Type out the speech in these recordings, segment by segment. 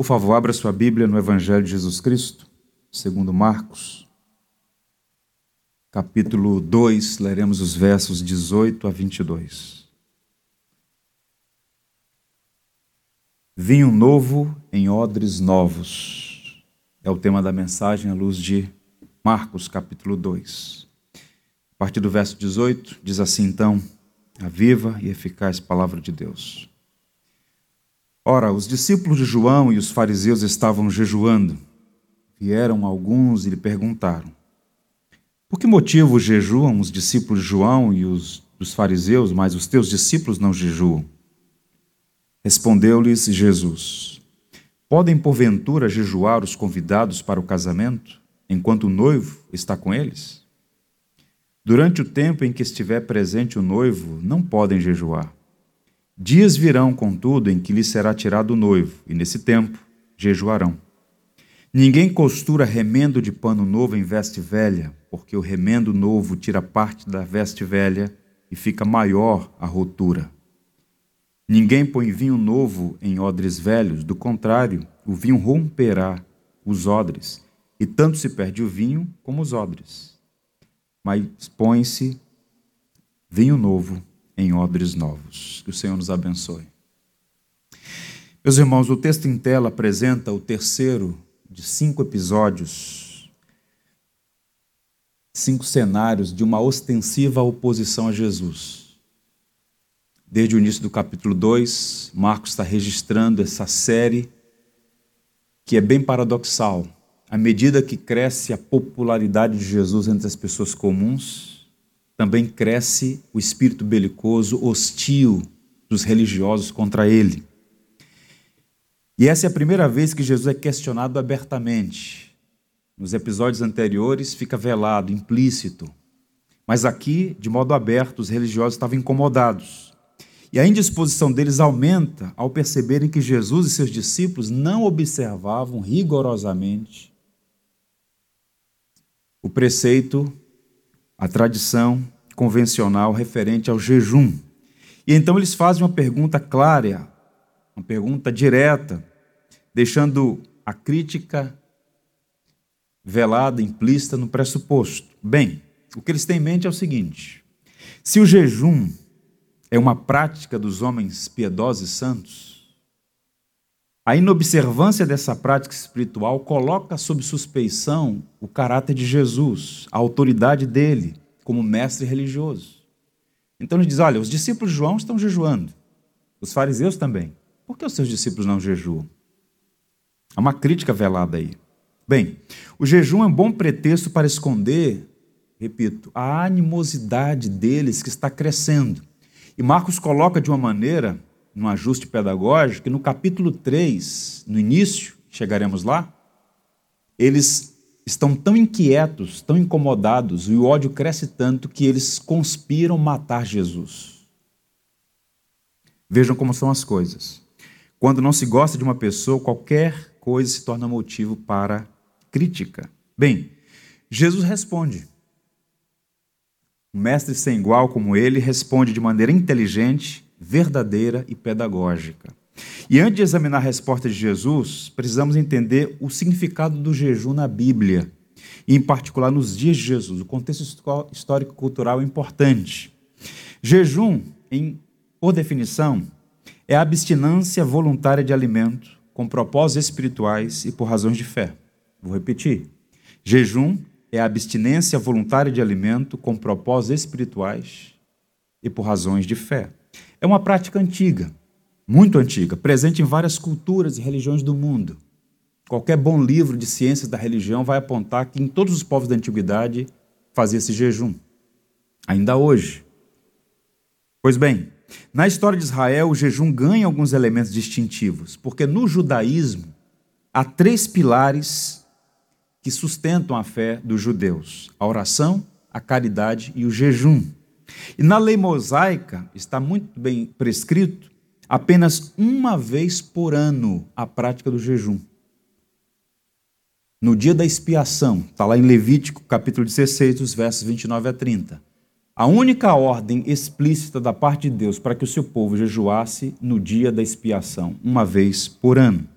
Por favor, abra sua Bíblia no Evangelho de Jesus Cristo, segundo Marcos, capítulo 2, leremos os versos 18 a 22. Vinho novo em odres novos. É o tema da mensagem à luz de Marcos, capítulo 2. A partir do verso 18, diz assim então: a viva e eficaz palavra de Deus. Ora, os discípulos de João e os fariseus estavam jejuando. Vieram alguns e lhe perguntaram: Por que motivo jejuam os discípulos de João e os dos fariseus, mas os teus discípulos não jejuam? Respondeu-lhes Jesus: Podem porventura jejuar os convidados para o casamento, enquanto o noivo está com eles? Durante o tempo em que estiver presente o noivo, não podem jejuar. Dias virão, contudo, em que lhe será tirado o noivo, e nesse tempo jejuarão. Ninguém costura remendo de pano novo em veste velha, porque o remendo novo tira parte da veste velha e fica maior a rotura. Ninguém põe vinho novo em odres velhos, do contrário, o vinho romperá os odres, e tanto se perde o vinho como os odres mas põe-se vinho novo em odres novos. Que o Senhor nos abençoe. Meus irmãos, o texto em tela apresenta o terceiro de cinco episódios, cinco cenários de uma ostensiva oposição a Jesus. Desde o início do capítulo 2, Marcos está registrando essa série que é bem paradoxal à medida que cresce a popularidade de Jesus entre as pessoas comuns, também cresce o espírito belicoso hostil dos religiosos contra ele. E essa é a primeira vez que Jesus é questionado abertamente. Nos episódios anteriores fica velado, implícito. Mas aqui, de modo aberto, os religiosos estavam incomodados. E a indisposição deles aumenta ao perceberem que Jesus e seus discípulos não observavam rigorosamente o preceito, a tradição convencional referente ao jejum. E então eles fazem uma pergunta clara, uma pergunta direta, deixando a crítica velada, implícita no pressuposto. Bem, o que eles têm em mente é o seguinte: se o jejum é uma prática dos homens piedosos e santos, a inobservância dessa prática espiritual coloca sob suspeição o caráter de Jesus, a autoridade dele como mestre religioso. Então ele diz: olha, os discípulos de João estão jejuando, os fariseus também. Por que os seus discípulos não jejuam? Há uma crítica velada aí. Bem, o jejum é um bom pretexto para esconder, repito, a animosidade deles que está crescendo. E Marcos coloca de uma maneira num ajuste pedagógico, que no capítulo 3, no início, chegaremos lá, eles estão tão inquietos, tão incomodados, e o ódio cresce tanto que eles conspiram matar Jesus. Vejam como são as coisas. Quando não se gosta de uma pessoa, qualquer coisa se torna motivo para crítica. Bem, Jesus responde. Um mestre sem igual como ele responde de maneira inteligente verdadeira e pedagógica. E antes de examinar a resposta de Jesus, precisamos entender o significado do jejum na Bíblia, e em particular nos dias de Jesus. O contexto histórico-cultural é importante. Jejum, em, por definição, é a abstinência voluntária de alimento com propósitos espirituais e por razões de fé. Vou repetir. Jejum é a abstinência voluntária de alimento com propósitos espirituais e por razões de fé. É uma prática antiga, muito antiga, presente em várias culturas e religiões do mundo. Qualquer bom livro de ciências da religião vai apontar que em todos os povos da antiguidade fazia esse jejum. Ainda hoje. Pois bem, na história de Israel, o jejum ganha alguns elementos distintivos, porque no judaísmo há três pilares que sustentam a fé dos judeus: a oração, a caridade e o jejum. E na lei mosaica está muito bem prescrito apenas uma vez por ano a prática do jejum. No dia da expiação, está lá em Levítico, capítulo 16, dos versos 29 a 30. A única ordem explícita da parte de Deus para que o seu povo jejuasse no dia da expiação, uma vez por ano.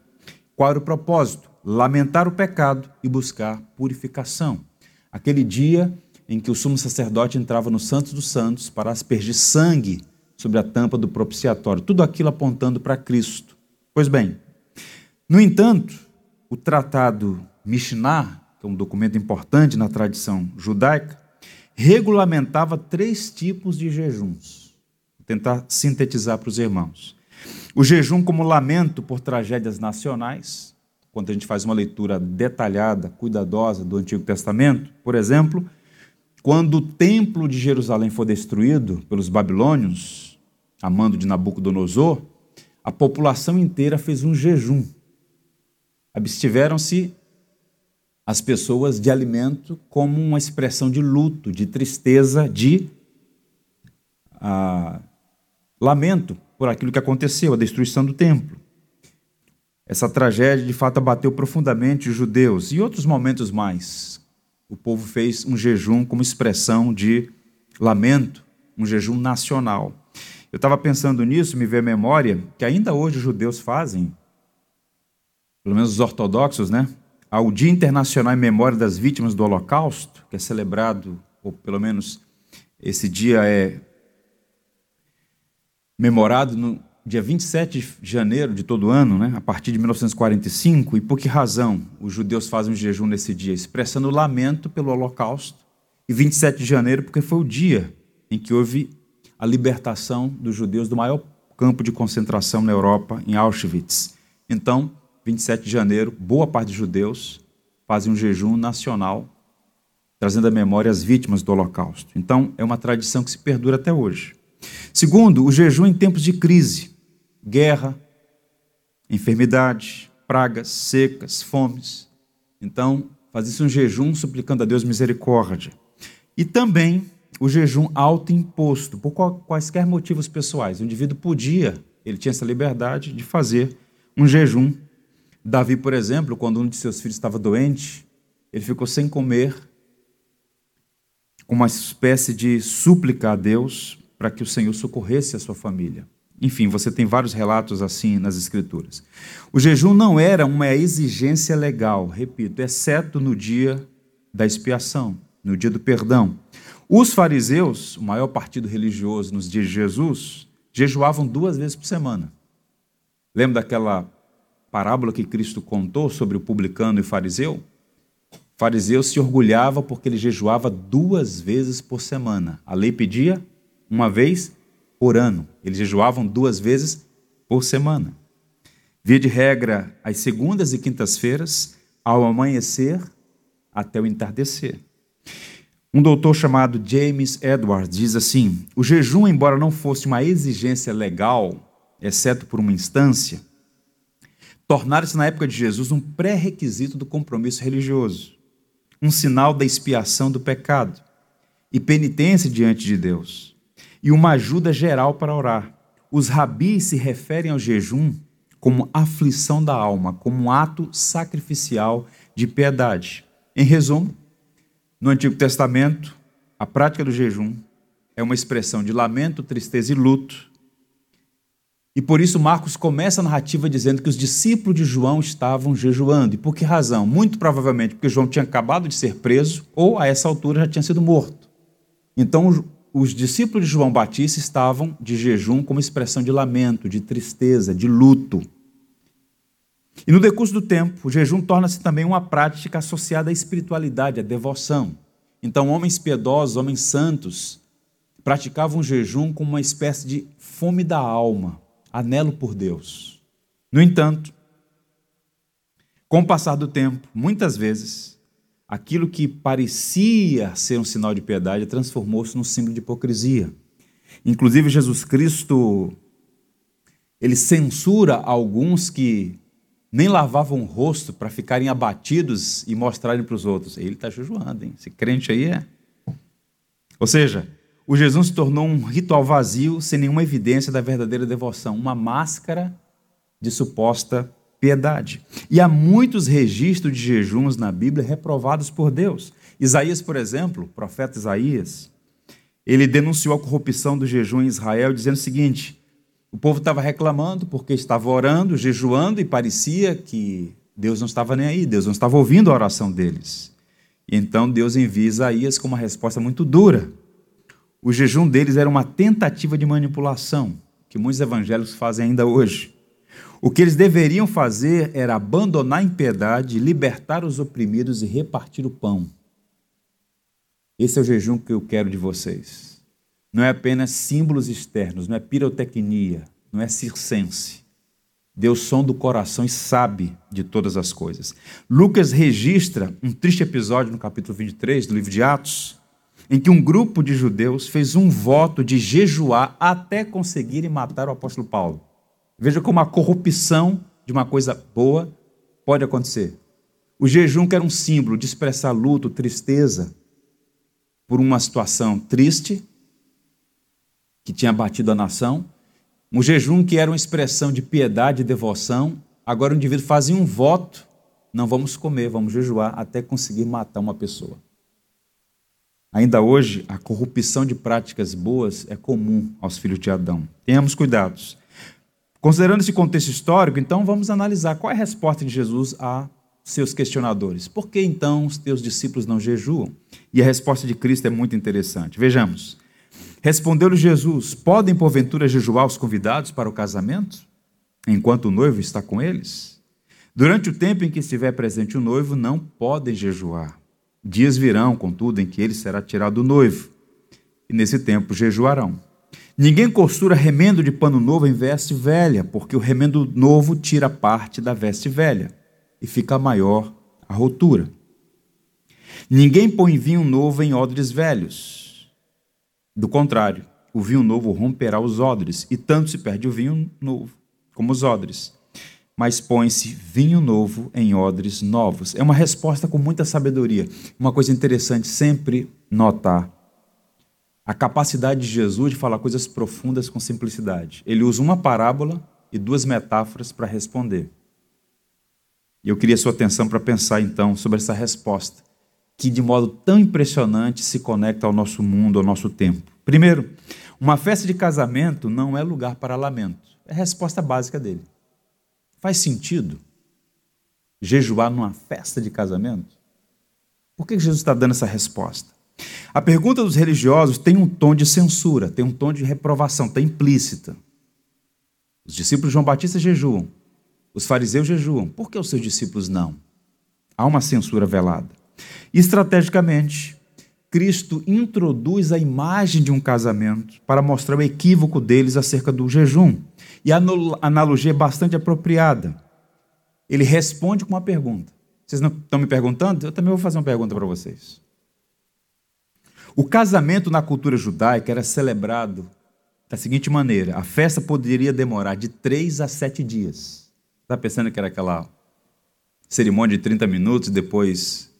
Qual era o propósito? Lamentar o pecado e buscar purificação. Aquele dia em que o sumo sacerdote entrava no Santos dos Santos para aspergir sangue sobre a tampa do propiciatório, tudo aquilo apontando para Cristo. Pois bem, no entanto, o tratado Mishnah, que é um documento importante na tradição judaica, regulamentava três tipos de jejuns. Vou tentar sintetizar para os irmãos. O jejum como lamento por tragédias nacionais, quando a gente faz uma leitura detalhada, cuidadosa do Antigo Testamento, por exemplo, quando o templo de Jerusalém foi destruído pelos babilônios, a mando de Nabucodonosor, a população inteira fez um jejum. Abstiveram-se as pessoas de alimento como uma expressão de luto, de tristeza, de ah, lamento por aquilo que aconteceu, a destruição do templo. Essa tragédia de fato abateu profundamente os judeus e outros momentos mais. O povo fez um jejum como expressão de lamento, um jejum nacional. Eu estava pensando nisso, me veio a memória que ainda hoje os judeus fazem, pelo menos os ortodoxos, né? Ao Dia Internacional em Memória das Vítimas do Holocausto, que é celebrado, ou pelo menos esse dia é memorado no dia 27 de janeiro de todo ano, né, a partir de 1945, e por que razão os judeus fazem um jejum nesse dia? Expressando lamento pelo Holocausto. E 27 de janeiro, porque foi o dia em que houve a libertação dos judeus do maior campo de concentração na Europa, em Auschwitz. Então, 27 de janeiro, boa parte dos judeus fazem um jejum nacional, trazendo à memória as vítimas do Holocausto. Então, é uma tradição que se perdura até hoje. Segundo, o jejum em tempos de crise, guerra, enfermidade, pragas, secas, fomes. Então, fazia-se um jejum suplicando a Deus misericórdia. E também o jejum autoimposto, por quaisquer motivos pessoais. O indivíduo podia, ele tinha essa liberdade de fazer um jejum. Davi, por exemplo, quando um de seus filhos estava doente, ele ficou sem comer, com uma espécie de súplica a Deus para que o Senhor socorresse a sua família. Enfim, você tem vários relatos assim nas Escrituras. O jejum não era uma exigência legal, repito, exceto no dia da expiação, no dia do perdão. Os fariseus, o maior partido religioso nos dias de Jesus, jejuavam duas vezes por semana. Lembra daquela parábola que Cristo contou sobre o publicano e o fariseu? O fariseu se orgulhava porque ele jejuava duas vezes por semana. A lei pedia uma vez por ano. Eles jejuavam duas vezes por semana. Via de regra, às segundas e quintas-feiras, ao amanhecer até o entardecer. Um doutor chamado James Edwards diz assim: o jejum, embora não fosse uma exigência legal, exceto por uma instância, tornara-se na época de Jesus um pré-requisito do compromisso religioso, um sinal da expiação do pecado e penitência diante de Deus e uma ajuda geral para orar. Os rabis se referem ao jejum como aflição da alma, como um ato sacrificial de piedade. Em resumo, no Antigo Testamento, a prática do jejum é uma expressão de lamento, tristeza e luto. E por isso Marcos começa a narrativa dizendo que os discípulos de João estavam jejuando. E por que razão? Muito provavelmente porque João tinha acabado de ser preso ou a essa altura já tinha sido morto. Então os discípulos de João Batista estavam de jejum como expressão de lamento, de tristeza, de luto. E no decurso do tempo, o jejum torna-se também uma prática associada à espiritualidade, à devoção. Então, homens piedosos, homens santos, praticavam o jejum como uma espécie de fome da alma, anelo por Deus. No entanto, com o passar do tempo, muitas vezes, aquilo que parecia ser um sinal de piedade transformou-se num símbolo de hipocrisia. Inclusive, Jesus Cristo, ele censura alguns que nem lavavam o rosto para ficarem abatidos e mostrarem para os outros. Ele está jejuando, hein? Esse crente aí é. Ou seja, o Jesus se tornou um ritual vazio, sem nenhuma evidência da verdadeira devoção, uma máscara de suposta piedade. E há muitos registros de jejuns na Bíblia reprovados por Deus. Isaías, por exemplo, profeta Isaías, ele denunciou a corrupção do jejum em Israel, dizendo o seguinte: O povo estava reclamando porque estava orando, jejuando e parecia que Deus não estava nem aí, Deus não estava ouvindo a oração deles. Então Deus envia Isaías com uma resposta muito dura. O jejum deles era uma tentativa de manipulação, que muitos evangélicos fazem ainda hoje. O que eles deveriam fazer era abandonar a impiedade, libertar os oprimidos e repartir o pão. Esse é o jejum que eu quero de vocês. Não é apenas símbolos externos, não é pirotecnia, não é circense. Deus som do coração e sabe de todas as coisas. Lucas registra um triste episódio no capítulo 23 do livro de Atos, em que um grupo de judeus fez um voto de jejuar até conseguirem matar o apóstolo Paulo. Veja como a corrupção de uma coisa boa pode acontecer. O jejum, que era um símbolo de expressar luto, tristeza por uma situação triste que tinha batido a nação, um jejum que era uma expressão de piedade e devoção, agora o indivíduo fazia um voto: não vamos comer, vamos jejuar até conseguir matar uma pessoa. Ainda hoje, a corrupção de práticas boas é comum aos filhos de Adão. Tenhamos cuidados. Considerando esse contexto histórico, então vamos analisar qual é a resposta de Jesus a seus questionadores. Por que então os teus discípulos não jejuam? E a resposta de Cristo é muito interessante. Vejamos. Respondeu-lhe Jesus: Podem porventura jejuar os convidados para o casamento, enquanto o noivo está com eles? Durante o tempo em que estiver presente o noivo, não podem jejuar. Dias virão, contudo, em que ele será tirado do noivo, e nesse tempo jejuarão. Ninguém costura remendo de pano novo em veste velha, porque o remendo novo tira parte da veste velha, e fica maior a rotura. Ninguém põe vinho novo em odres velhos do contrário, o vinho novo romperá os odres, e tanto se perde o vinho novo como os odres. Mas põe-se vinho novo em odres novos. É uma resposta com muita sabedoria. Uma coisa interessante sempre notar a capacidade de Jesus de falar coisas profundas com simplicidade. Ele usa uma parábola e duas metáforas para responder. E eu queria sua atenção para pensar então sobre essa resposta que de modo tão impressionante se conecta ao nosso mundo, ao nosso tempo. Primeiro, uma festa de casamento não é lugar para lamento. É a resposta básica dele. Faz sentido jejuar numa festa de casamento? Por que Jesus está dando essa resposta? A pergunta dos religiosos tem um tom de censura, tem um tom de reprovação, está implícita. Os discípulos de João Batista jejuam, os fariseus jejuam, por que os seus discípulos não? Há uma censura velada. Estrategicamente, Cristo introduz a imagem de um casamento para mostrar o equívoco deles acerca do jejum. E a analogia é bastante apropriada. Ele responde com uma pergunta. Vocês não estão me perguntando? Eu também vou fazer uma pergunta para vocês. O casamento na cultura judaica era celebrado da seguinte maneira: a festa poderia demorar de três a sete dias. Está pensando que era aquela cerimônia de 30 minutos, depois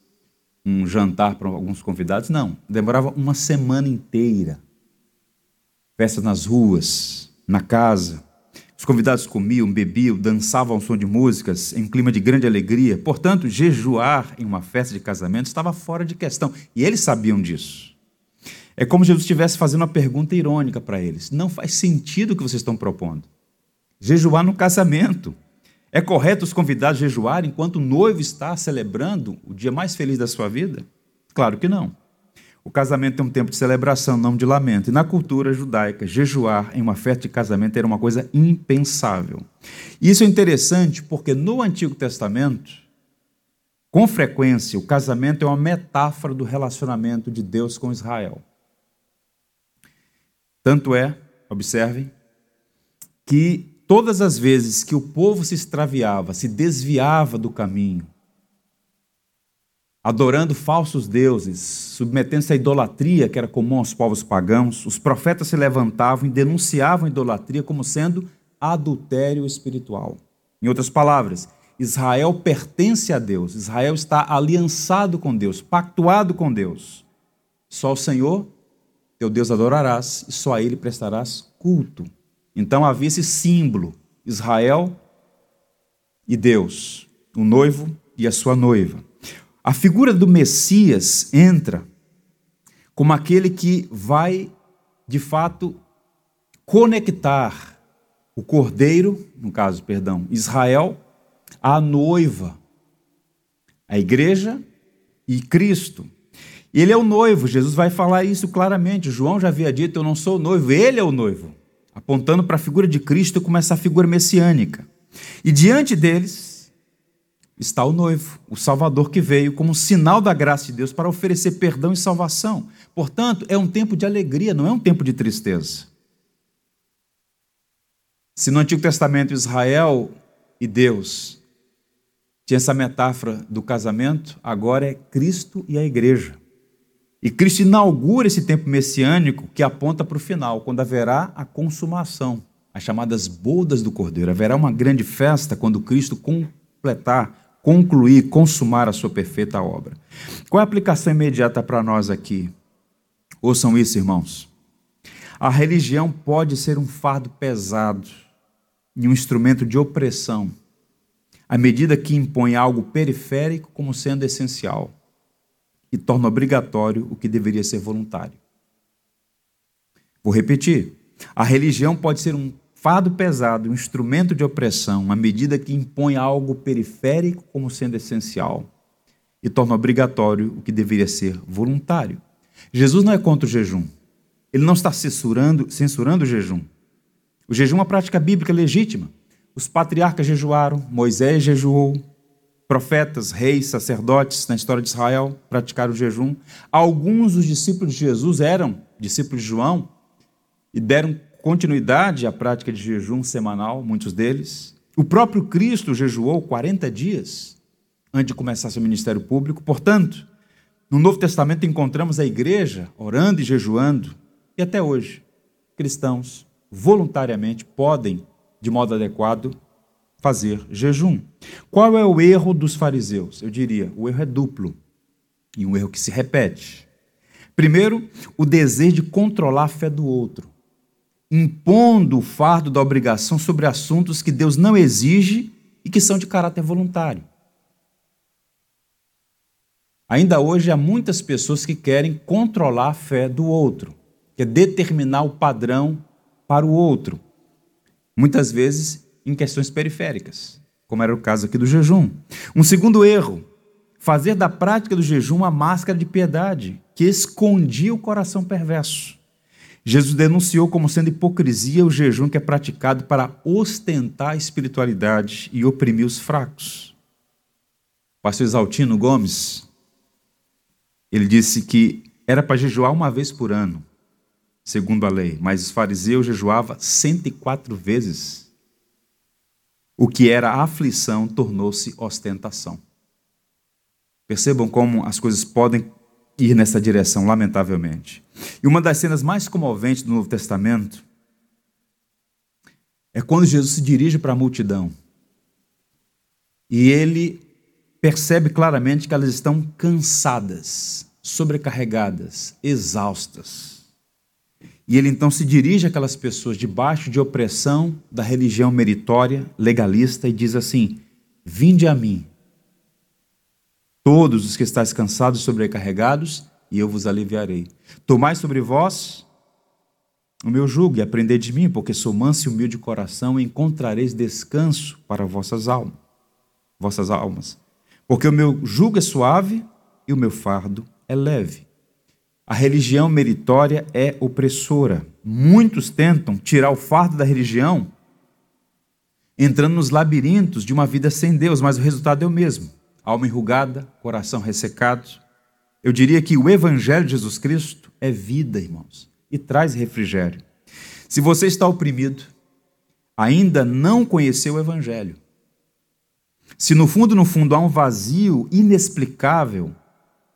um jantar para alguns convidados, não. Demorava uma semana inteira. Festas nas ruas, na casa. Os convidados comiam, bebiam, dançavam ao som de músicas, em clima de grande alegria. Portanto, jejuar em uma festa de casamento estava fora de questão. E eles sabiam disso. É como se Jesus estivesse fazendo uma pergunta irônica para eles. Não faz sentido o que vocês estão propondo. Jejuar no casamento. É correto os convidados jejuar enquanto o noivo está celebrando o dia mais feliz da sua vida? Claro que não. O casamento é um tempo de celebração, não de lamento. E na cultura judaica, jejuar em uma festa de casamento era uma coisa impensável. Isso é interessante porque no Antigo Testamento, com frequência, o casamento é uma metáfora do relacionamento de Deus com Israel. Tanto é, observem, que todas as vezes que o povo se extraviava, se desviava do caminho, adorando falsos deuses, submetendo-se à idolatria que era comum aos povos pagãos, os profetas se levantavam e denunciavam a idolatria como sendo adultério espiritual. Em outras palavras, Israel pertence a Deus, Israel está aliançado com Deus, pactuado com Deus. Só o Senhor, teu Deus, adorarás e só a Ele prestarás culto. Então havia esse símbolo: Israel e Deus, o noivo e a sua noiva. A figura do Messias entra como aquele que vai, de fato, conectar o cordeiro, no caso, perdão, Israel, a noiva, a igreja e Cristo. Ele é o noivo, Jesus vai falar isso claramente. João já havia dito: Eu não sou o noivo, ele é o noivo. Apontando para a figura de Cristo como essa figura messiânica. E diante deles está o noivo, o Salvador que veio como sinal da graça de Deus para oferecer perdão e salvação. Portanto, é um tempo de alegria, não é um tempo de tristeza. Se no Antigo Testamento Israel e Deus tinha essa metáfora do casamento, agora é Cristo e a igreja. E Cristo inaugura esse tempo messiânico que aponta para o final, quando haverá a consumação, as chamadas bodas do Cordeiro. Haverá uma grande festa quando Cristo completar, concluir, consumar a sua perfeita obra. Qual é a aplicação imediata para nós aqui? Ouçam isso, irmãos. A religião pode ser um fardo pesado e um instrumento de opressão, à medida que impõe algo periférico como sendo essencial e torna obrigatório o que deveria ser voluntário. Vou repetir. A religião pode ser um fardo pesado, um instrumento de opressão, à medida que impõe algo periférico como sendo essencial e torna obrigatório o que deveria ser voluntário. Jesus não é contra o jejum. Ele não está censurando, censurando o jejum. O jejum é uma prática bíblica legítima. Os patriarcas jejuaram, Moisés jejuou, profetas, reis, sacerdotes na história de Israel praticaram o jejum. Alguns dos discípulos de Jesus eram discípulos de João e deram continuidade à prática de jejum semanal, muitos deles. O próprio Cristo jejuou 40 dias antes de começar seu ministério público. Portanto, no Novo Testamento encontramos a igreja orando e jejuando, e até hoje, cristãos voluntariamente podem, de modo adequado, fazer jejum. Qual é o erro dos fariseus? Eu diria, o erro é duplo e um erro que se repete. Primeiro, o desejo de controlar a fé do outro, impondo o fardo da obrigação sobre assuntos que Deus não exige e que são de caráter voluntário. Ainda hoje há muitas pessoas que querem controlar a fé do outro, que é determinar o padrão para o outro. Muitas vezes em questões periféricas, como era o caso aqui do jejum. Um segundo erro, fazer da prática do jejum uma máscara de piedade que escondia o coração perverso. Jesus denunciou como sendo hipocrisia o jejum que é praticado para ostentar a espiritualidade e oprimir os fracos. O pastor Exaltino Gomes, ele disse que era para jejuar uma vez por ano, segundo a lei, mas os fariseus jejuavam 104 vezes o que era aflição tornou-se ostentação. Percebam como as coisas podem ir nessa direção, lamentavelmente. E uma das cenas mais comoventes do Novo Testamento é quando Jesus se dirige para a multidão e ele percebe claramente que elas estão cansadas, sobrecarregadas, exaustas. E ele então se dirige àquelas pessoas debaixo de opressão da religião meritória, legalista, e diz assim: Vinde a mim, todos os que estáis cansados e sobrecarregados, e eu vos aliviarei. Tomai sobre vós o meu jugo e aprendei de mim, porque sou manso e humilde de coração, e encontrareis descanso para vossas almas, vossas almas. Porque o meu jugo é suave e o meu fardo é leve. A religião meritória é opressora. Muitos tentam tirar o fardo da religião, entrando nos labirintos de uma vida sem Deus, mas o resultado é o mesmo: alma enrugada, coração ressecado. Eu diria que o Evangelho de Jesus Cristo é vida, irmãos, e traz refrigério. Se você está oprimido, ainda não conheceu o Evangelho. Se no fundo, no fundo, há um vazio inexplicável,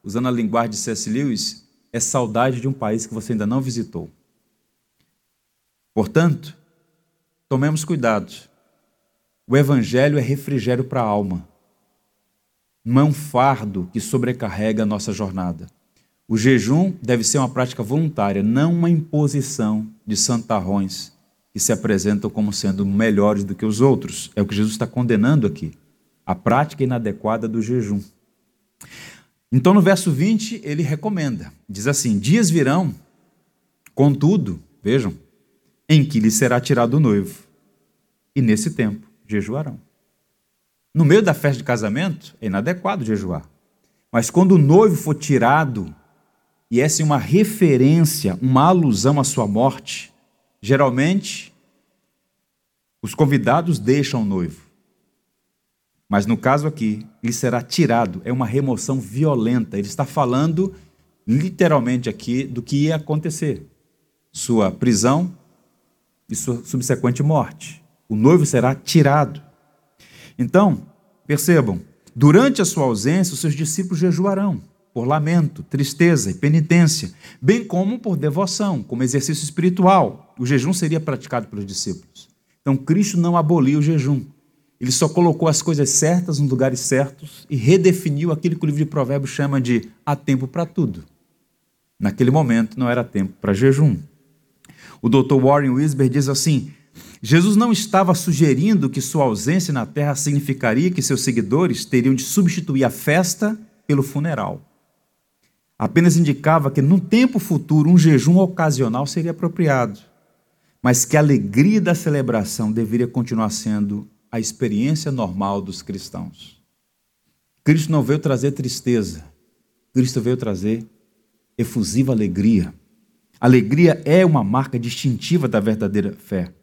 usando a linguagem de C.S. Lewis, é saudade de um país que você ainda não visitou. Portanto, tomemos cuidado. O Evangelho é refrigério para a alma. Não é um fardo que sobrecarrega a nossa jornada. O jejum deve ser uma prática voluntária, não uma imposição de santarrões que se apresentam como sendo melhores do que os outros. É o que Jesus está condenando aqui. A prática inadequada do jejum. Então, no verso 20, ele recomenda: diz assim: Dias virão, contudo, vejam, em que lhe será tirado o noivo, e nesse tempo jejuarão. No meio da festa de casamento, é inadequado jejuar. Mas quando o noivo for tirado, e essa é uma referência, uma alusão à sua morte, geralmente os convidados deixam o noivo. Mas no caso aqui, ele será tirado, é uma remoção violenta. Ele está falando literalmente aqui do que ia acontecer: sua prisão e sua subsequente morte. O noivo será tirado. Então, percebam, durante a sua ausência, os seus discípulos jejuarão por lamento, tristeza e penitência, bem como por devoção, como exercício espiritual. O jejum seria praticado pelos discípulos. Então, Cristo não aboliu o jejum. Ele só colocou as coisas certas nos lugares certos e redefiniu aquilo que o livro de Provérbios chama de há tempo para tudo. Naquele momento não era tempo para jejum. O Dr. Warren Wisber diz assim: Jesus não estava sugerindo que sua ausência na terra significaria que seus seguidores teriam de substituir a festa pelo funeral. Apenas indicava que no tempo futuro um jejum ocasional seria apropriado, mas que a alegria da celebração deveria continuar sendo a experiência normal dos cristãos. Cristo não veio trazer tristeza, Cristo veio trazer efusiva alegria. Alegria é uma marca distintiva da verdadeira fé.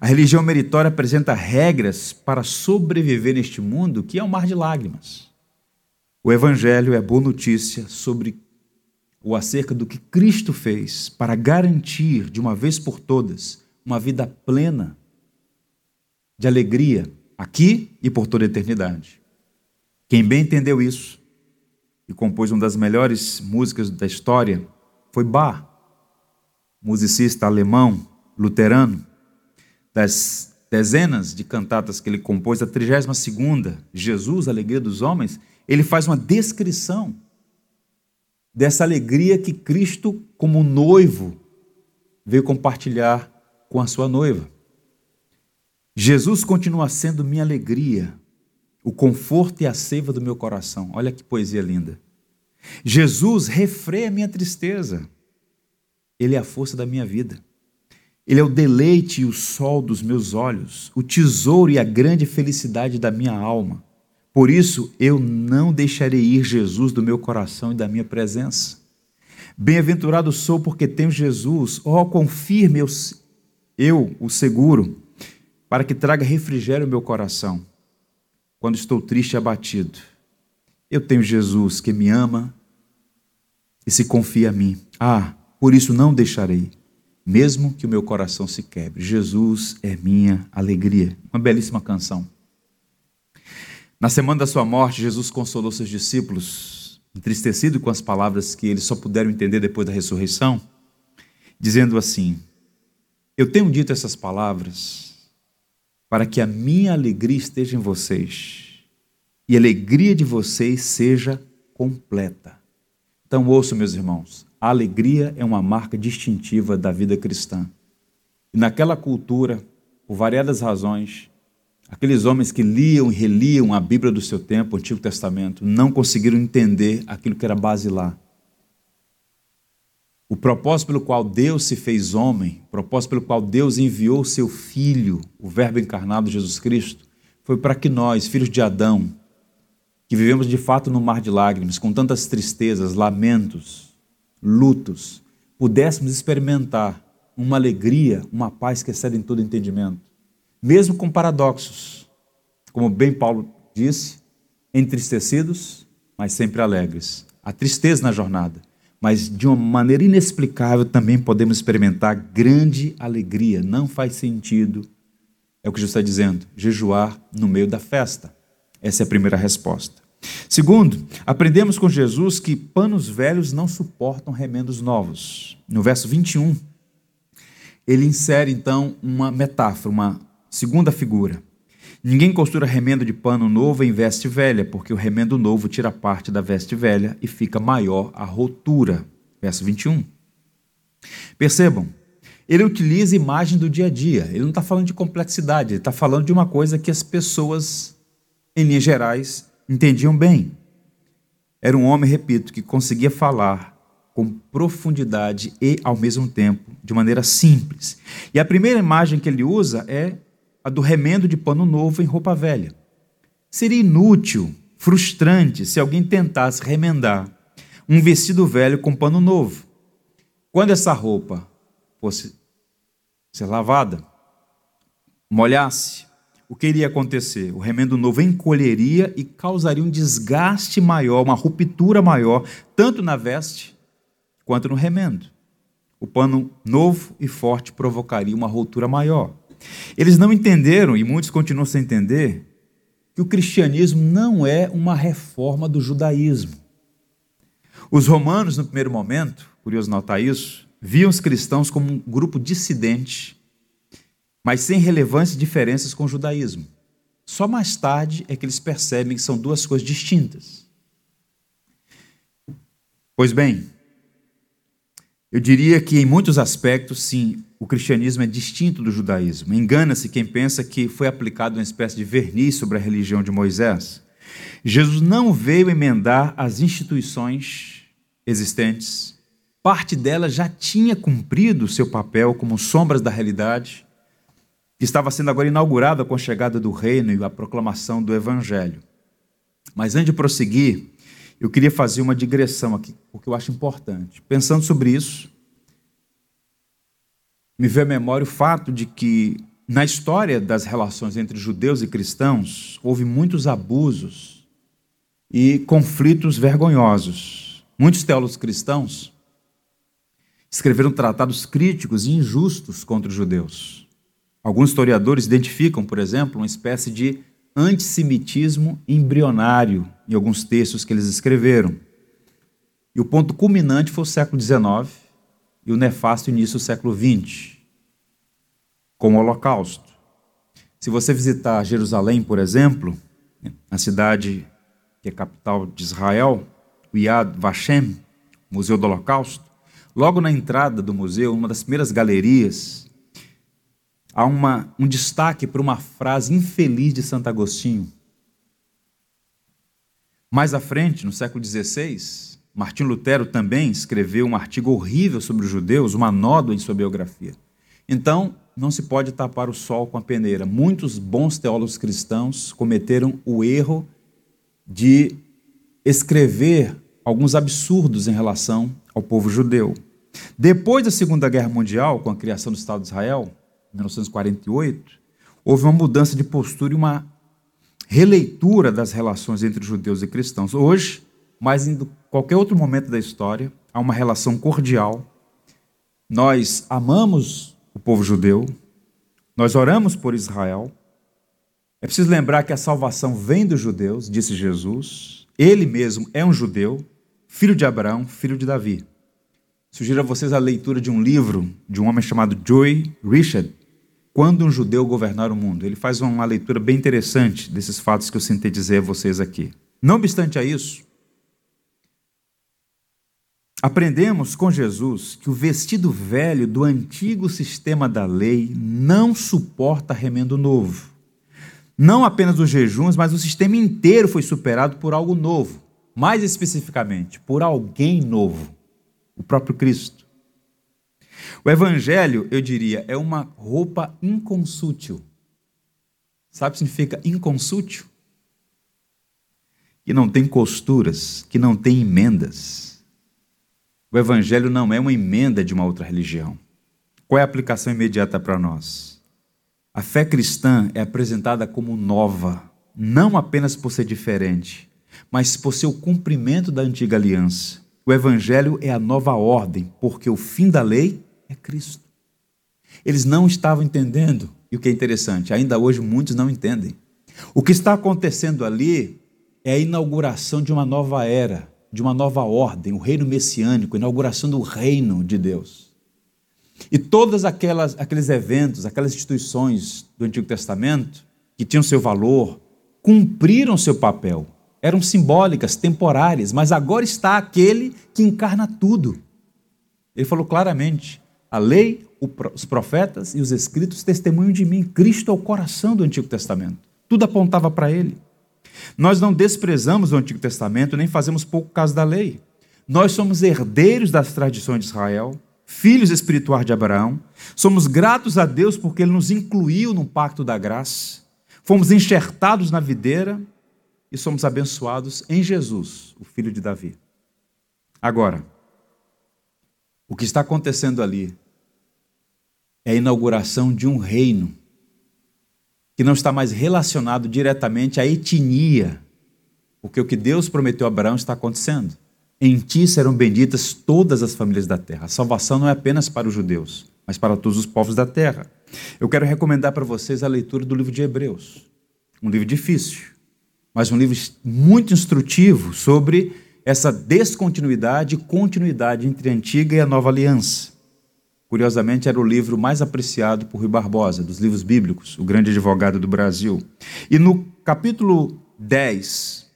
A religião meritória apresenta regras para sobreviver neste mundo que é um mar de lágrimas. O Evangelho é boa notícia sobre o acerca do que Cristo fez para garantir, de uma vez por todas, uma vida plena de alegria aqui e por toda a eternidade. Quem bem entendeu isso e compôs uma das melhores músicas da história foi Bach, musicista alemão, luterano das dezenas de cantatas que ele compôs, a 32 segunda, Jesus, a alegria dos homens, ele faz uma descrição dessa alegria que Cristo, como noivo, veio compartilhar com a sua noiva. Jesus continua sendo minha alegria, o conforto e a seiva do meu coração. Olha que poesia linda. Jesus refreia minha tristeza. Ele é a força da minha vida. Ele é o deleite e o sol dos meus olhos, o tesouro e a grande felicidade da minha alma. Por isso, eu não deixarei ir Jesus do meu coração e da minha presença. Bem-aventurado sou porque tenho Jesus, oh, confirme eu, eu o seguro, para que traga refrigério ao meu coração, quando estou triste e abatido. Eu tenho Jesus que me ama e se confia a mim. Ah, por isso não deixarei mesmo que o meu coração se quebre. Jesus é minha alegria. Uma belíssima canção. Na semana da sua morte, Jesus consolou seus discípulos, entristecido com as palavras que eles só puderam entender depois da ressurreição, dizendo assim: Eu tenho dito essas palavras para que a minha alegria esteja em vocês e a alegria de vocês seja completa. Então, ouço, meus irmãos, a alegria é uma marca distintiva da vida cristã. E naquela cultura, por variadas razões, aqueles homens que liam e reliam a Bíblia do seu tempo, o Antigo Testamento, não conseguiram entender aquilo que era basilar. O propósito pelo qual Deus se fez homem, o propósito pelo qual Deus enviou seu Filho, o Verbo encarnado Jesus Cristo, foi para que nós, filhos de Adão, que vivemos de fato no mar de lágrimas, com tantas tristezas, lamentos, lutos, pudéssemos experimentar uma alegria, uma paz que excede em todo entendimento, mesmo com paradoxos, como bem Paulo disse, entristecidos, mas sempre alegres. Há tristeza na jornada, mas de uma maneira inexplicável também podemos experimentar grande alegria. Não faz sentido, é o que Jesus está dizendo, jejuar no meio da festa. Essa é a primeira resposta. Segundo, aprendemos com Jesus que panos velhos não suportam remendos novos. No verso 21, ele insere então uma metáfora, uma segunda figura. Ninguém costura remendo de pano novo em veste velha, porque o remendo novo tira parte da veste velha e fica maior a rotura. Verso 21. Percebam, ele utiliza imagem do dia a dia. Ele não está falando de complexidade, ele está falando de uma coisa que as pessoas, em linhas gerais, entendiam bem. Era um homem, repito, que conseguia falar com profundidade e, ao mesmo tempo, de maneira simples. E a primeira imagem que ele usa é a do remendo de pano novo em roupa velha. Seria inútil, frustrante, se alguém tentasse remendar um vestido velho com pano novo. Quando essa roupa fosse ser lavada, molhasse, o que iria acontecer? O remendo novo encolheria e causaria um desgaste maior, uma ruptura maior, tanto na veste quanto no remendo. O pano novo e forte provocaria uma ruptura maior. Eles não entenderam, e muitos continuam sem entender, que o cristianismo não é uma reforma do judaísmo. Os romanos, no primeiro momento, curioso notar isso, viam os cristãos como um grupo dissidente mas sem relevância e diferenças com o judaísmo. Só mais tarde é que eles percebem que são duas coisas distintas. Pois bem, eu diria que em muitos aspectos, sim, o cristianismo é distinto do judaísmo. Engana-se quem pensa que foi aplicado uma espécie de verniz sobre a religião de Moisés. Jesus não veio emendar as instituições existentes. Parte delas já tinha cumprido seu papel como sombras da realidade que estava sendo agora inaugurada com a chegada do reino e a proclamação do evangelho. Mas antes de prosseguir, eu queria fazer uma digressão aqui, porque eu acho importante. Pensando sobre isso, me veio à memória o fato de que na história das relações entre judeus e cristãos houve muitos abusos e conflitos vergonhosos. Muitos teólogos cristãos escreveram tratados críticos e injustos contra os judeus. Alguns historiadores identificam, por exemplo, uma espécie de antissemitismo embrionário em alguns textos que eles escreveram. E o ponto culminante foi o século XIX e o nefasto início do século XX, com o Holocausto. Se você visitar Jerusalém, por exemplo, a cidade que é capital de Israel, o Yad Vashem, Museu do Holocausto, logo na entrada do museu, uma das primeiras galerias, há uma, um destaque para uma frase infeliz de Santo Agostinho. Mais à frente, no século XVI, Martim Lutero também escreveu um artigo horrível sobre os judeus, uma nódoa em sua biografia. Então, não se pode tapar o sol com a peneira. Muitos bons teólogos cristãos cometeram o erro de escrever alguns absurdos em relação ao povo judeu. Depois da Segunda Guerra Mundial, com a criação do Estado de Israel, 1948, houve uma mudança de postura e uma releitura das relações entre judeus e cristãos. Hoje, mais em qualquer outro momento da história, há uma relação cordial. Nós amamos o povo judeu, nós oramos por Israel. É preciso lembrar que a salvação vem dos judeus, disse Jesus. Ele mesmo é um judeu, filho de Abraão, filho de Davi. Sugiro a vocês a leitura de um livro de um homem chamado Joy Richard, quando um judeu governar o mundo. Ele faz uma leitura bem interessante desses fatos que eu sintetizei a vocês aqui. Não obstante a isso, aprendemos com Jesus que o vestido velho do antigo sistema da lei não suporta remendo novo. Não apenas os jejuns, mas o sistema inteiro foi superado por algo novo. Mais especificamente, por alguém novo, o próprio Cristo. O evangelho, eu diria, é uma roupa inconsútil. Sabe o que significa inconsútil? Que não tem costuras, que não tem emendas. O evangelho não é uma emenda de uma outra religião. Qual é a aplicação imediata para nós? A fé cristã é apresentada como nova, não apenas por ser diferente, mas por ser o cumprimento da antiga aliança. O evangelho é a nova ordem, porque o fim da lei é Cristo. Eles não estavam entendendo, e o que é interessante, ainda hoje muitos não entendem. O que está acontecendo ali é a inauguração de uma nova era, de uma nova ordem, o reino messiânico, a inauguração do reino de Deus. E todos aqueles eventos, aquelas instituições do Antigo Testamento, que tinham seu valor, cumpriram seu papel. Eram simbólicas, temporárias, mas agora está aquele que encarna tudo. Ele falou claramente: a lei, os profetas e os escritos testemunham de mim. Cristo é o coração do Antigo Testamento. Tudo apontava para ele. Nós não desprezamos o Antigo Testamento nem fazemos pouco caso da lei. Nós somos herdeiros das tradições de Israel, filhos espirituais de Abraão. Somos gratos a Deus porque Ele nos incluiu no pacto da graça. Fomos enxertados na videira e somos abençoados em Jesus, o filho de Davi. Agora, o que está acontecendo ali é a inauguração de um reino que não está mais relacionado diretamente à etnia, porque o que Deus prometeu a Abraão está acontecendo. Em ti serão benditas todas as famílias da terra. A salvação não é apenas para os judeus, mas para todos os povos da terra. Eu quero recomendar para vocês a leitura do livro de Hebreus. Um livro difícil, mas um livro muito instrutivo sobre essa descontinuidade e continuidade entre a antiga e a nova aliança. Curiosamente, era o livro mais apreciado por Rui Barbosa, dos livros bíblicos, o grande advogado do Brasil. E no capítulo 10,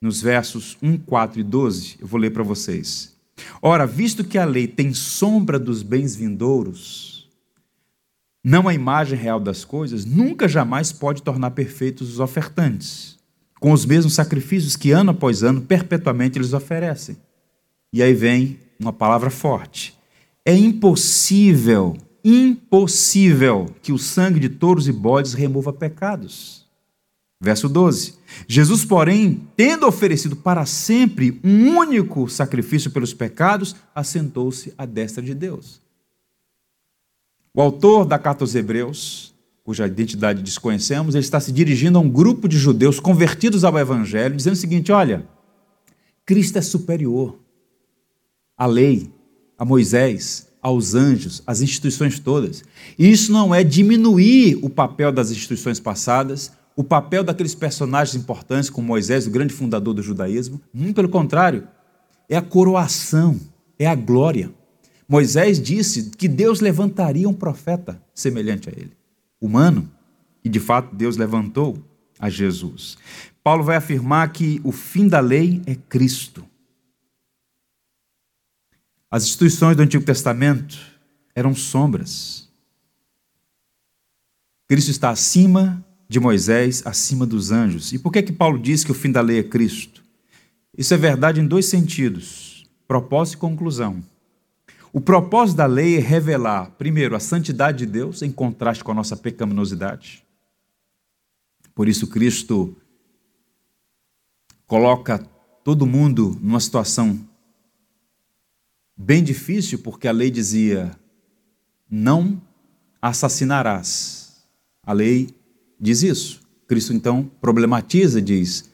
nos versos 1, 4 e 12, eu vou ler para vocês. Ora, visto que a lei tem sombra dos bens vindouros, não a imagem real das coisas, nunca jamais pode tornar perfeitos os ofertantes, com os mesmos sacrifícios que ano após ano perpetuamente eles oferecem. E aí vem uma palavra forte. É impossível, impossível que o sangue de touros e bodes remova pecados. Verso 12. Jesus, porém, tendo oferecido para sempre um único sacrifício pelos pecados, assentou-se à destra de Deus. O autor da carta aos Hebreus, cuja identidade desconhecemos, ele está se dirigindo a um grupo de judeus convertidos ao Evangelho, dizendo o seguinte: olha, Cristo é superior à lei, a Moisés, aos anjos, às instituições todas. E isso não é diminuir o papel das instituições passadas o papel daqueles personagens importantes, como Moisés, o grande fundador do judaísmo. Muito pelo contrário, é a coroação, é a glória. Moisés disse que Deus levantaria um profeta semelhante a ele, humano, e de fato Deus levantou a Jesus. Paulo vai afirmar que o fim da lei é Cristo. As instituições do Antigo Testamento eram sombras. Cristo está acima de Moisés acima dos anjos. E por que que Paulo diz que o fim da lei é Cristo? Isso é verdade em dois sentidos: propósito e conclusão. O propósito da lei é revelar, primeiro, a santidade de Deus em contraste com a nossa pecaminosidade. Por isso, Cristo coloca todo mundo numa situação bem difícil, porque a lei dizia: não assassinarás. A lei diz isso. Cristo então problematiza, diz: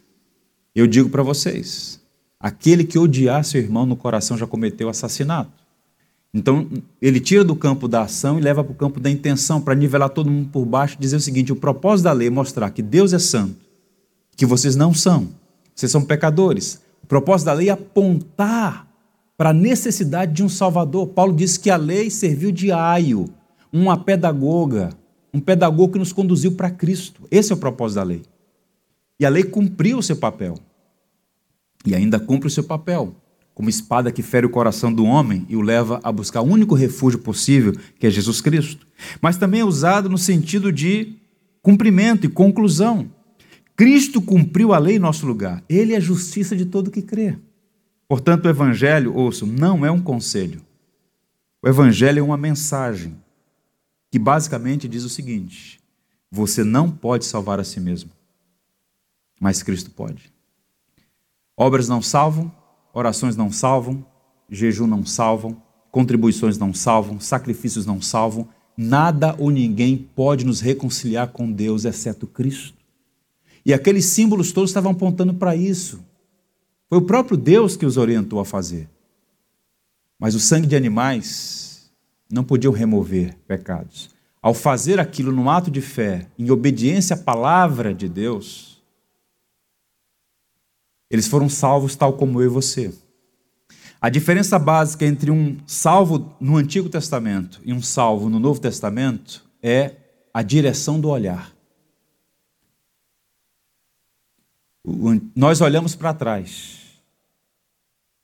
Eu digo para vocês, aquele que odiar seu irmão no coração já cometeu assassinato. Então, ele tira do campo da ação e leva para o campo da intenção, para nivelar todo mundo por baixo e dizer o seguinte: o propósito da lei é mostrar que Deus é santo, que vocês não são, vocês são pecadores. O propósito da lei é apontar para a necessidade de um Salvador. Paulo disse que a lei serviu de aio, uma pedagoga, um pedagogo que nos conduziu para Cristo. Esse é o propósito da lei. E a lei cumpriu o seu papel. E ainda cumpre o seu papel, como espada que fere o coração do homem e o leva a buscar o único refúgio possível, que é Jesus Cristo. Mas também é usado no sentido de cumprimento e conclusão. Cristo cumpriu a lei em nosso lugar. Ele é a justiça de todo que crê. Portanto, o Evangelho, ouçam, não é um conselho. O Evangelho é uma mensagem que basicamente diz o seguinte: você não pode salvar a si mesmo, mas Cristo pode. Obras não salvam, orações não salvam, jejum não salvam, contribuições não salvam, sacrifícios não salvam, nada ou ninguém pode nos reconciliar com Deus exceto Cristo. E aqueles símbolos todos estavam apontando para isso. Foi o próprio Deus que os orientou a fazer. Mas o sangue de animais não podiam remover pecados. Ao fazer aquilo num ato de fé, em obediência à palavra de Deus, eles foram salvos tal como eu e você. A diferença básica entre um salvo no Antigo Testamento e um salvo no Novo Testamento é a direção do olhar. Nós olhamos para trás,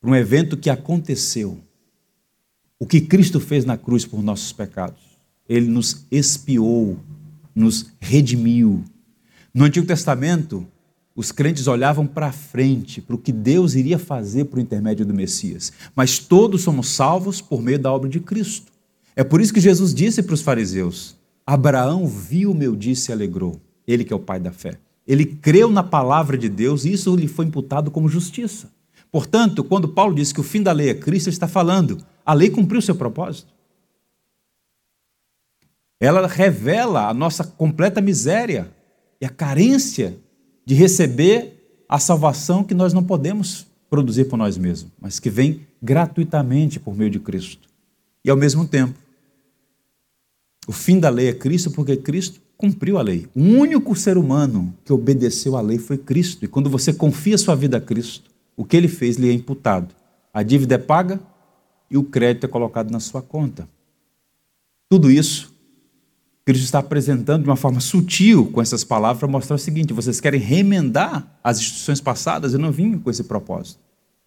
para um evento que aconteceu, o que Cristo fez na cruz por nossos pecados. Ele nos expiou, nos redimiu. No Antigo Testamento, os crentes olhavam para frente, para o que Deus iria fazer por intermédio do Messias. Mas todos somos salvos por meio da obra de Cristo. É por isso que Jesus disse para os fariseus: Abraão viu o meu disse e se alegrou. Ele que é o pai da fé. Ele creu na palavra de Deus e isso lhe foi imputado como justiça. Portanto, quando Paulo diz que o fim da lei é Cristo, ele está falando, a lei cumpriu seu propósito. Ela revela a nossa completa miséria e a carência de receber a salvação que nós não podemos produzir por nós mesmos, mas que vem gratuitamente por meio de Cristo. E ao mesmo tempo, o fim da lei é Cristo porque Cristo cumpriu a lei. O único ser humano que obedeceu à lei foi Cristo. E quando você confia sua vida a Cristo, o que ele fez lhe é imputado. A dívida é paga e o crédito é colocado na sua conta. Tudo isso Cristo está apresentando de uma forma sutil com essas palavras para mostrar o seguinte: vocês querem remendar as instituições passadas? Eu não vim com esse propósito.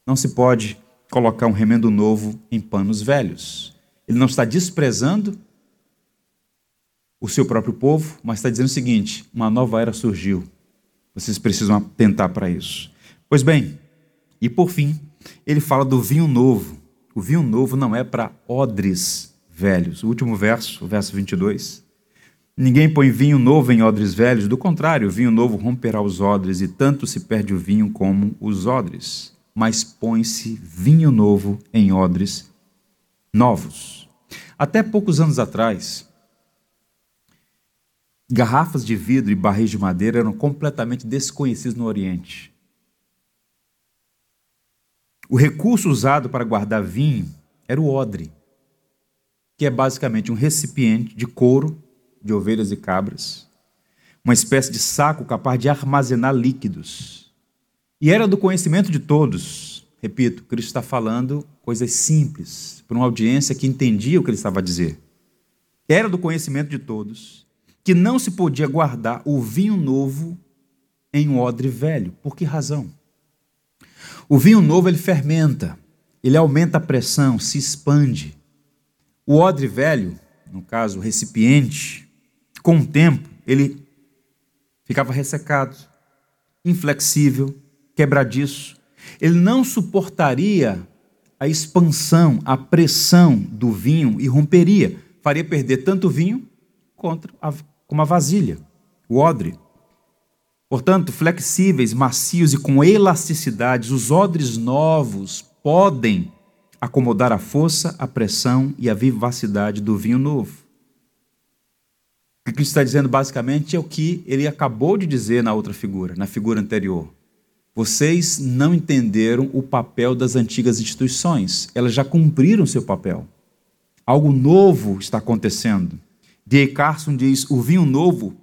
Não se pode colocar um remendo novo em panos velhos. Ele não está desprezando o seu próprio povo, mas está dizendo o seguinte: uma nova era surgiu. Vocês precisam atentar para isso. Pois bem, e por fim, ele fala do vinho novo. O vinho novo não é para odres velhos. O último verso, o verso 22. Ninguém põe vinho novo em odres velhos, do contrário, o vinho novo romperá os odres, e tanto se perde o vinho como os odres. Mas põe-se vinho novo em odres novos. Até poucos anos atrás, garrafas de vidro e barris de madeira eram completamente desconhecidos no Oriente. O recurso usado para guardar vinho era o odre, que é basicamente um recipiente de couro de ovelhas e cabras, uma espécie de saco capaz de armazenar líquidos. E era do conhecimento de todos. Repito, Cristo está falando coisas simples para uma audiência que entendia o que ele estava a dizer. Era do conhecimento de todos que não se podia guardar o vinho novo em um odre velho. Por que razão? O vinho novo ele fermenta, ele aumenta a pressão, se expande. O odre velho, no caso o recipiente, com o tempo, ele ficava ressecado, inflexível, quebradiço. Ele não suportaria a expansão, a pressão do vinho e romperia. Faria perder tanto o vinho contra a, como a vasilha, o odre. Portanto, flexíveis, macios e com elasticidade, os odres novos podem acomodar a força, a pressão e a vivacidade do vinho novo. O que Cristo está dizendo basicamente é o que ele acabou de dizer na outra figura, na figura anterior. Vocês não entenderam o papel das antigas instituições, elas já cumpriram seu papel. Algo novo está acontecendo. D. Carson diz: o vinho novo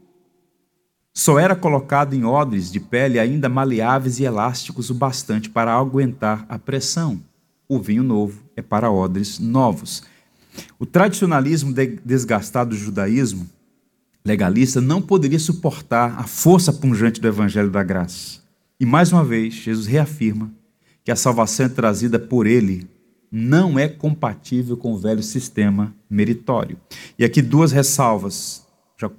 só era colocado em odres de pele ainda maleáveis e elásticos o bastante para aguentar a pressão. O vinho novo é para odres novos. O tradicionalismo desgastado do judaísmo legalista não poderia suportar a força pungente do evangelho da graça. E mais uma vez, Jesus reafirma que a salvação é trazida por ele não é compatível com o velho sistema meritório. E aqui duas ressalvas. Já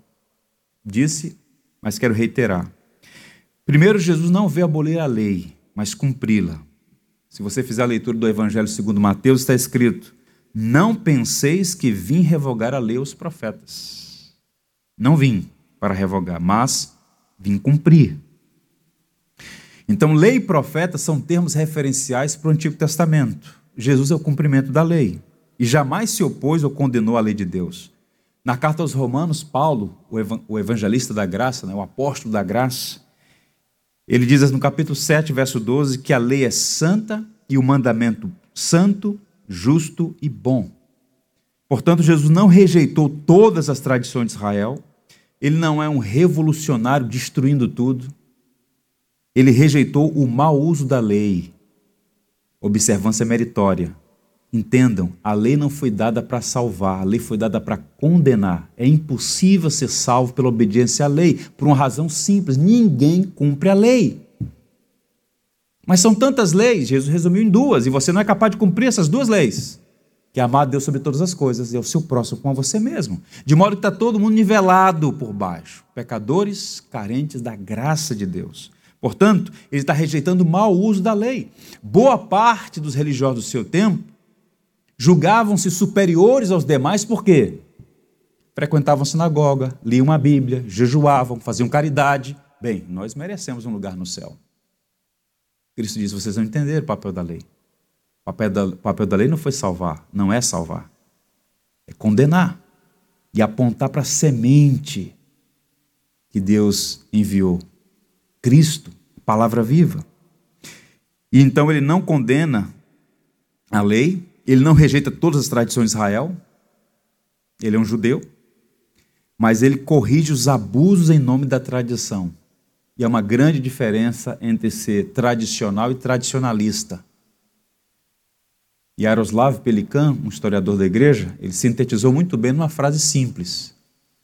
disse, mas quero reiterar. Primeiro, Jesus não veio abolir a lei, mas cumpri-la. Se você fizer a leitura do Evangelho segundo Mateus, está escrito: Não penseis que vim revogar a lei aos profetas. Não vim para revogar, mas vim cumprir. Então, lei e profeta são termos referenciais para o Antigo Testamento. Jesus é o cumprimento da lei e jamais se opôs ou condenou a lei de Deus. Na carta aos Romanos, Paulo, o evangelista da graça, né, o apóstolo da graça, ele diz no capítulo 7, verso 12, que a lei é santa e o mandamento santo, justo e bom. Portanto, Jesus não rejeitou todas as tradições de Israel, ele não é um revolucionário destruindo tudo, ele rejeitou o mau uso da lei, observância meritória. Entendam, a lei não foi dada para salvar, a lei foi dada para condenar. É impossível ser salvo pela obediência à lei, por uma razão simples: ninguém cumpre a lei. Mas são tantas leis, Jesus resumiu em duas, e você não é capaz de cumprir essas duas leis que é amar Deus sobre todas as coisas e ao seu próximo como a você mesmo. De modo que está todo mundo nivelado por baixo. Pecadores carentes da graça de Deus. Portanto, ele está rejeitando o mau uso da lei. Boa parte dos religiosos do seu tempo julgavam-se superiores aos demais por quê? Frequentavam sinagoga, liam a Bíblia, jejuavam, faziam caridade. Bem, nós merecemos um lugar no céu. Cristo diz: vocês não entenderam o papel da lei. O papel da, papel da lei não foi salvar, não é salvar, é condenar e apontar para a semente que Deus enviou. Cristo, palavra viva. E então ele não condena a lei, ele não rejeita todas as tradições de Israel, ele é um judeu, mas ele corrige os abusos em nome da tradição. E há uma grande diferença entre ser tradicional e tradicionalista. Yaroslav Pelikan, um historiador da igreja, ele sintetizou muito bem numa frase simples: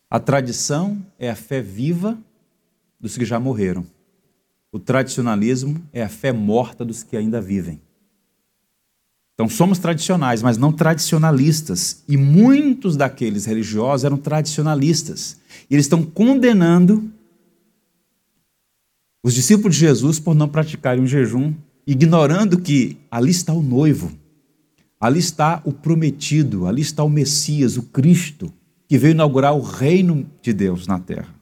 A tradição é a fé viva dos que já morreram. O tradicionalismo é a fé morta dos que ainda vivem. Então somos tradicionais, mas não tradicionalistas. E muitos daqueles religiosos eram tradicionalistas. E eles estão condenando os discípulos de Jesus por não praticarem o jejum, ignorando que ali está o noivo, ali está o prometido, ali está o Messias, o Cristo, que veio inaugurar o reino de Deus na terra.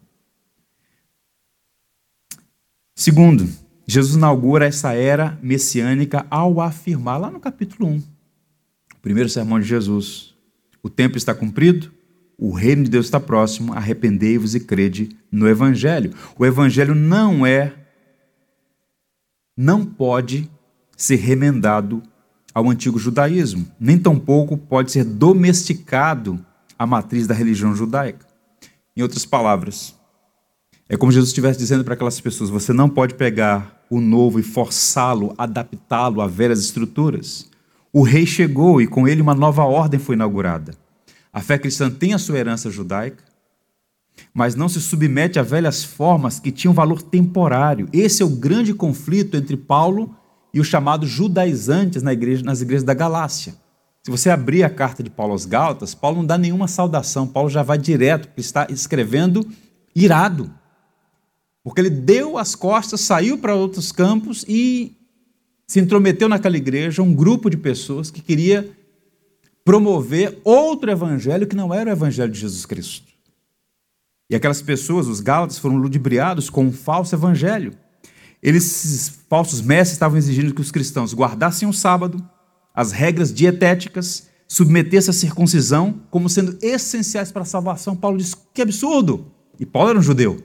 Segundo, Jesus inaugura essa era messiânica ao afirmar, lá no capítulo 1, o primeiro sermão de Jesus: o tempo está cumprido, o reino de Deus está próximo, arrependei-vos e crede no Evangelho. O Evangelho não é, não pode ser remendado ao antigo judaísmo, nem tampouco pode ser domesticado à matriz da religião judaica. Em outras palavras, é como Jesus estivesse dizendo para aquelas pessoas: você não pode pegar o novo e forçá-lo, adaptá-lo a velhas estruturas. O rei chegou e com ele uma nova ordem foi inaugurada. A fé cristã tem a sua herança judaica, mas não se submete a velhas formas que tinham valor temporário. Esse é o grande conflito entre Paulo e os chamados judaizantes na igreja, nas igrejas da Galácia. Se você abrir a carta de Paulo aos Gálatas, Paulo não dá nenhuma saudação, Paulo já vai direto, porque está escrevendo irado. Porque ele deu as costas, saiu para outros campos e se intrometeu naquela igreja um grupo de pessoas que queria promover outro evangelho que não era o evangelho de Jesus Cristo. E aquelas pessoas, os gálatas, foram ludibriados com um falso evangelho. Eles, falsos mestres, estavam exigindo que os cristãos guardassem o sábado, as regras dietéticas, submetessem a circuncisão como sendo essenciais para a salvação. Paulo disse: que absurdo! E Paulo era um judeu.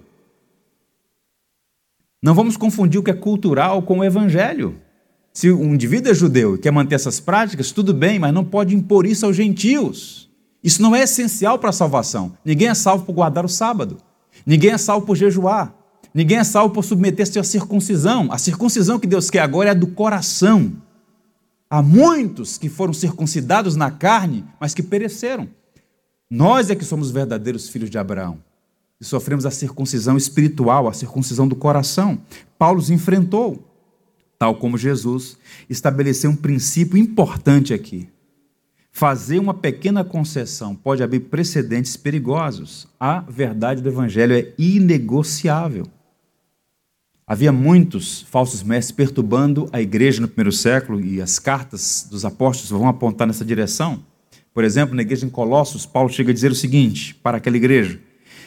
Não vamos confundir o que é cultural com o evangelho. Se um indivíduo é judeu e quer manter essas práticas, tudo bem, mas não pode impor isso aos gentios. Isso não é essencial para a salvação. Ninguém é salvo por guardar o sábado. Ninguém é salvo por jejuar. Ninguém é salvo por submeter-se à circuncisão. A circuncisão que Deus quer agora é a do coração. Há muitos que foram circuncidados na carne, mas que pereceram. Nós é que somos verdadeiros filhos de Abraão e sofremos a circuncisão espiritual, a circuncisão do coração. Paulo os enfrentou, tal como Jesus estabeleceu um princípio importante aqui. Fazer uma pequena concessão pode abrir precedentes perigosos. A verdade do Evangelho é inegociável. Havia muitos falsos mestres perturbando a igreja no primeiro século e as cartas dos apóstolos vão apontar nessa direção. Por exemplo, na igreja em Colossos, Paulo chega a dizer o seguinte para aquela igreja: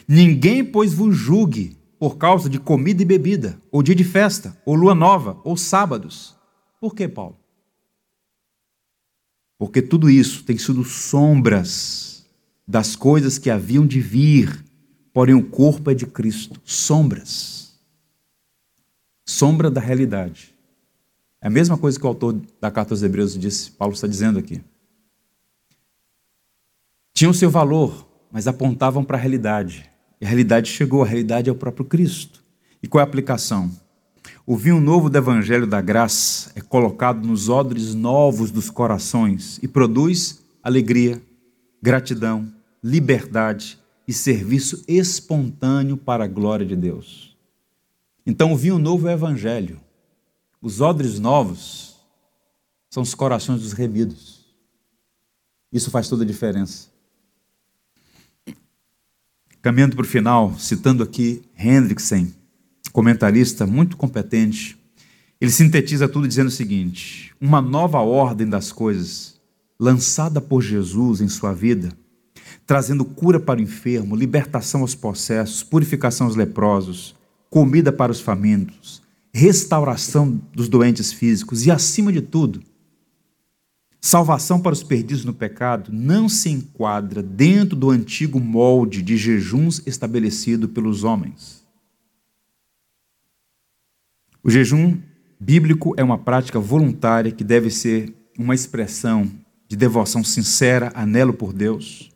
Ninguém, pois, vos julgue por causa de comida e bebida, ou dia de festa, ou lua nova, ou sábados. Por que, Paulo? Porque tudo isso tem sido sombras das coisas que haviam de vir, porém o corpo é de Cristo. Sombras. Sombra da realidade. É a mesma coisa que o autor da carta aos Hebreus disse, Paulo está dizendo aqui. Tinham seu valor, mas apontavam para a realidade. E a realidade chegou, a realidade é o próprio Cristo. E qual é a aplicação? O vinho novo do Evangelho da Graça é colocado nos odres novos dos corações e produz alegria, gratidão, liberdade e serviço espontâneo para a glória de Deus. Então, o vinho novo é o Evangelho. Os odres novos são os corações dos remidos. Isso faz toda a diferença. Caminhando para o final, citando aqui Hendrickson, comentarista muito competente, ele sintetiza tudo dizendo o seguinte: uma nova ordem das coisas, lançada por Jesus em sua vida, trazendo cura para o enfermo, libertação aos possessos, purificação aos leprosos, comida para os famintos, restauração dos doentes físicos e, acima de tudo, salvação para os perdidos no pecado, não se enquadra dentro do antigo molde de jejuns estabelecido pelos homens. O jejum bíblico é uma prática voluntária que deve ser uma expressão de devoção sincera, anelo por Deus.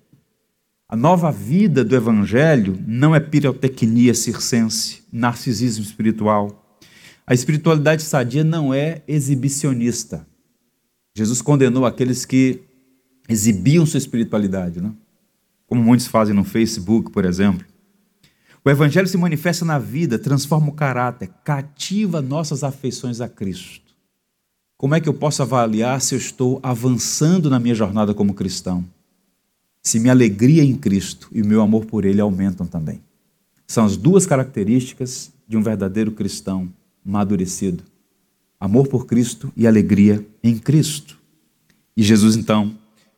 A nova vida do Evangelho não é pirotecnia circense, narcisismo espiritual. A espiritualidade sadia não é exibicionista. Jesus condenou aqueles que exibiam sua espiritualidade, né? como muitos fazem no Facebook, por exemplo. O Evangelho se manifesta na vida, transforma o caráter, cativa nossas afeições a Cristo. Como é que eu posso avaliar se eu estou avançando na minha jornada como cristão? Se minha alegria em Cristo e o meu amor por Ele aumentam também. São as duas características de um verdadeiro cristão amadurecido: amor por Cristo e alegria em Cristo. E Jesus, então,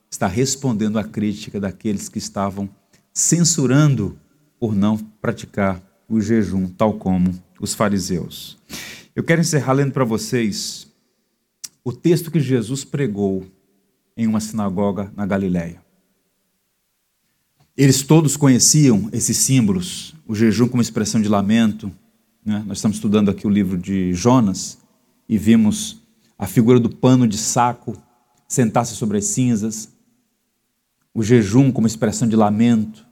está respondendo à crítica daqueles que estavam censurando por não praticar o jejum, tal como os fariseus. Eu quero encerrar lendo para vocês o texto que Jesus pregou em uma sinagoga na Galiléia. Eles todos conheciam esses símbolos, o jejum como expressão de lamento. Né? Nós estamos estudando aqui o livro de Jonas e vimos a figura do pano de saco sentar-se sobre as cinzas, o jejum como expressão de lamento,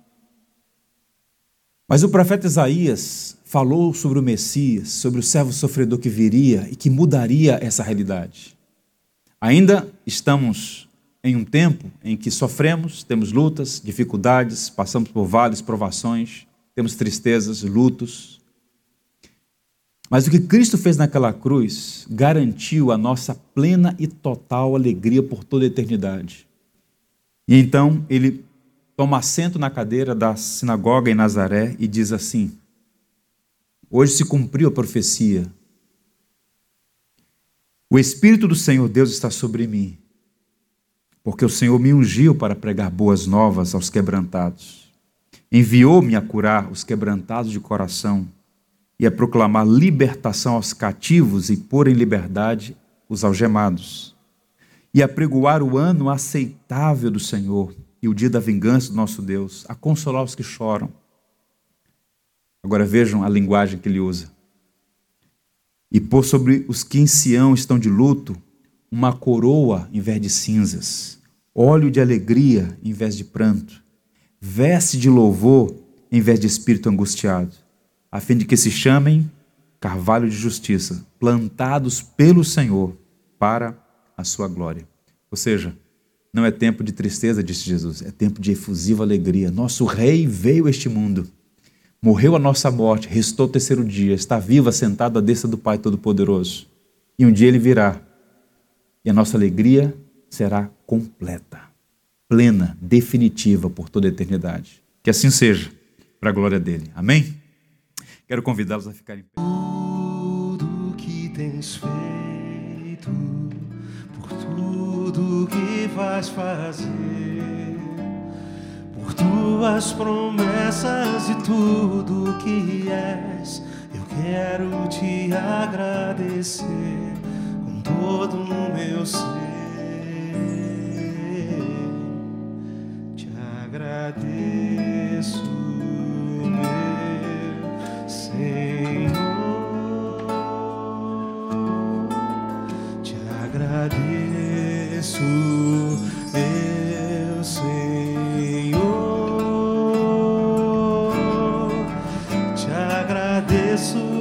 mas o profeta Isaías falou sobre o Messias, sobre o servo sofredor que viria e que mudaria essa realidade. Ainda estamos em um tempo em que sofremos, temos lutas, dificuldades, passamos por vales, provações, temos tristezas, lutos. Mas o que Cristo fez naquela cruz garantiu a nossa plena e total alegria por toda a eternidade. E então ele toma assento na cadeira da sinagoga em Nazaré e diz assim: Hoje se cumpriu a profecia. O Espírito do Senhor Deus está sobre mim, porque o Senhor me ungiu para pregar boas novas aos quebrantados. Enviou-me a curar os quebrantados de coração e a proclamar libertação aos cativos e pôr em liberdade os algemados, e a pregoar o ano aceitável do Senhor e o dia da vingança do nosso Deus, a consolar os que choram. Agora vejam a linguagem que ele usa. E pôr sobre os que em Sião estão de luto uma coroa em vez de cinzas, óleo de alegria em vez de pranto, veste de louvor em vez de espírito angustiado, a fim de que se chamem carvalho de justiça, plantados pelo Senhor para a sua glória. Ou seja, não é tempo de tristeza, disse Jesus, é tempo de efusiva alegria. Nosso Rei veio a este mundo, morreu a nossa morte, restou o terceiro dia, está vivo, assentado à destra do Pai Todo-Poderoso. E um dia ele virá, e a nossa alegria será completa, plena, definitiva por toda a eternidade. Que assim seja, para a glória dele. Amém? Quero convidá-los a ficarem. Tudo que tens feito tudo que vais fazer, por tuas promessas e tudo que és, eu quero te agradecer todo meu ser. Te agradeço, meu Senhor. Te agradeço, meu Senhor. Te agradeço